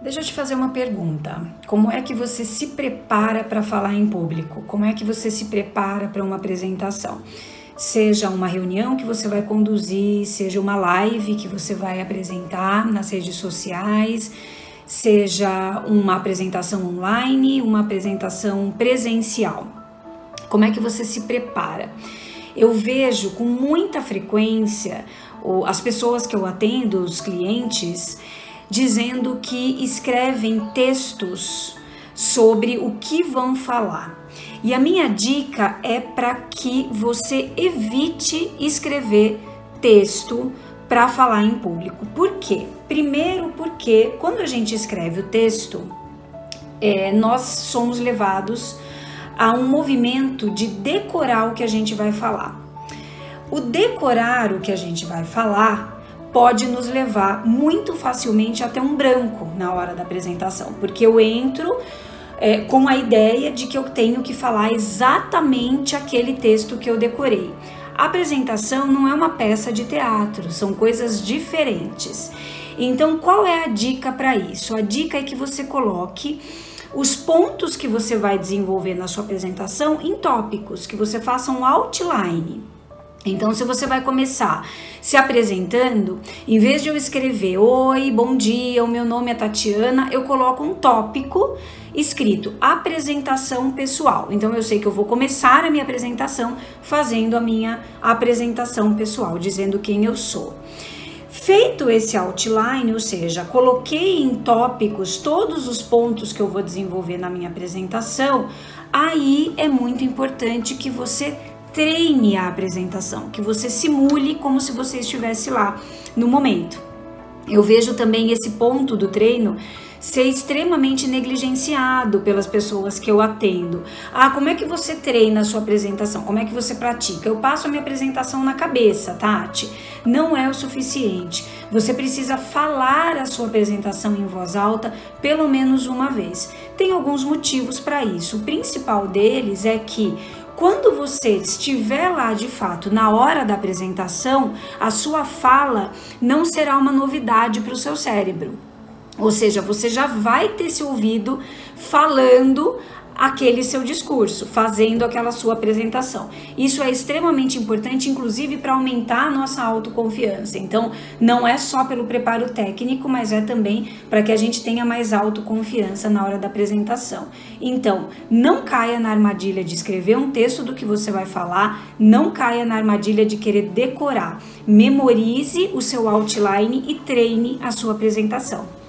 Deixa eu te fazer uma pergunta. Como é que você se prepara para falar em público? Como é que você se prepara para uma apresentação? Seja uma reunião que você vai conduzir, seja uma live que você vai apresentar nas redes sociais, seja uma apresentação online, uma apresentação presencial. Como é que você se prepara? Eu vejo com muita frequência as pessoas que eu atendo, os clientes, dizendo que escrevem textos sobre o que vão falar. E a minha dica é para que você evite escrever texto para falar em público. Por quê? Primeiro, porque quando a gente escreve o texto, é, nós somos levados a um movimento de decorar o que a gente vai falar. O decorar o que a gente vai falar pode nos levar muito facilmente até um branco na hora da apresentação, porque eu entro é, com a ideia de que eu tenho que falar exatamente aquele texto que eu decorei. A apresentação não é uma peça de teatro, são coisas diferentes. Então, qual é a dica para isso? A dica é que você coloque os pontos que você vai desenvolver na sua apresentação em tópicos, que você faça um outline. Então, se você vai começar se apresentando, em vez de eu escrever Oi, bom dia, o meu nome é Tatiana, eu coloco um tópico escrito apresentação pessoal. Então, eu sei que eu vou começar a minha apresentação fazendo a minha apresentação pessoal, dizendo quem eu sou. Feito esse outline, ou seja, coloquei em tópicos todos os pontos que eu vou desenvolver na minha apresentação, aí é muito importante que você treine a apresentação, que você simule como se você estivesse lá no momento. Eu vejo também esse ponto do treino ser extremamente negligenciado pelas pessoas que eu atendo. Ah, como é que você treina a sua apresentação? Como é que você pratica? Eu passo a minha apresentação na cabeça, Tati. Não é o suficiente. Você precisa falar a sua apresentação em voz alta pelo menos uma vez. Tem alguns motivos para isso. O principal deles é que quando você estiver lá de fato na hora da apresentação, a sua fala não será uma novidade para o seu cérebro. Ou seja, você já vai ter se ouvido falando aquele seu discurso, fazendo aquela sua apresentação. Isso é extremamente importante, inclusive para aumentar a nossa autoconfiança. Então, não é só pelo preparo técnico, mas é também para que a gente tenha mais autoconfiança na hora da apresentação. Então, não caia na armadilha de escrever um texto do que você vai falar, não caia na armadilha de querer decorar. Memorize o seu outline e treine a sua apresentação.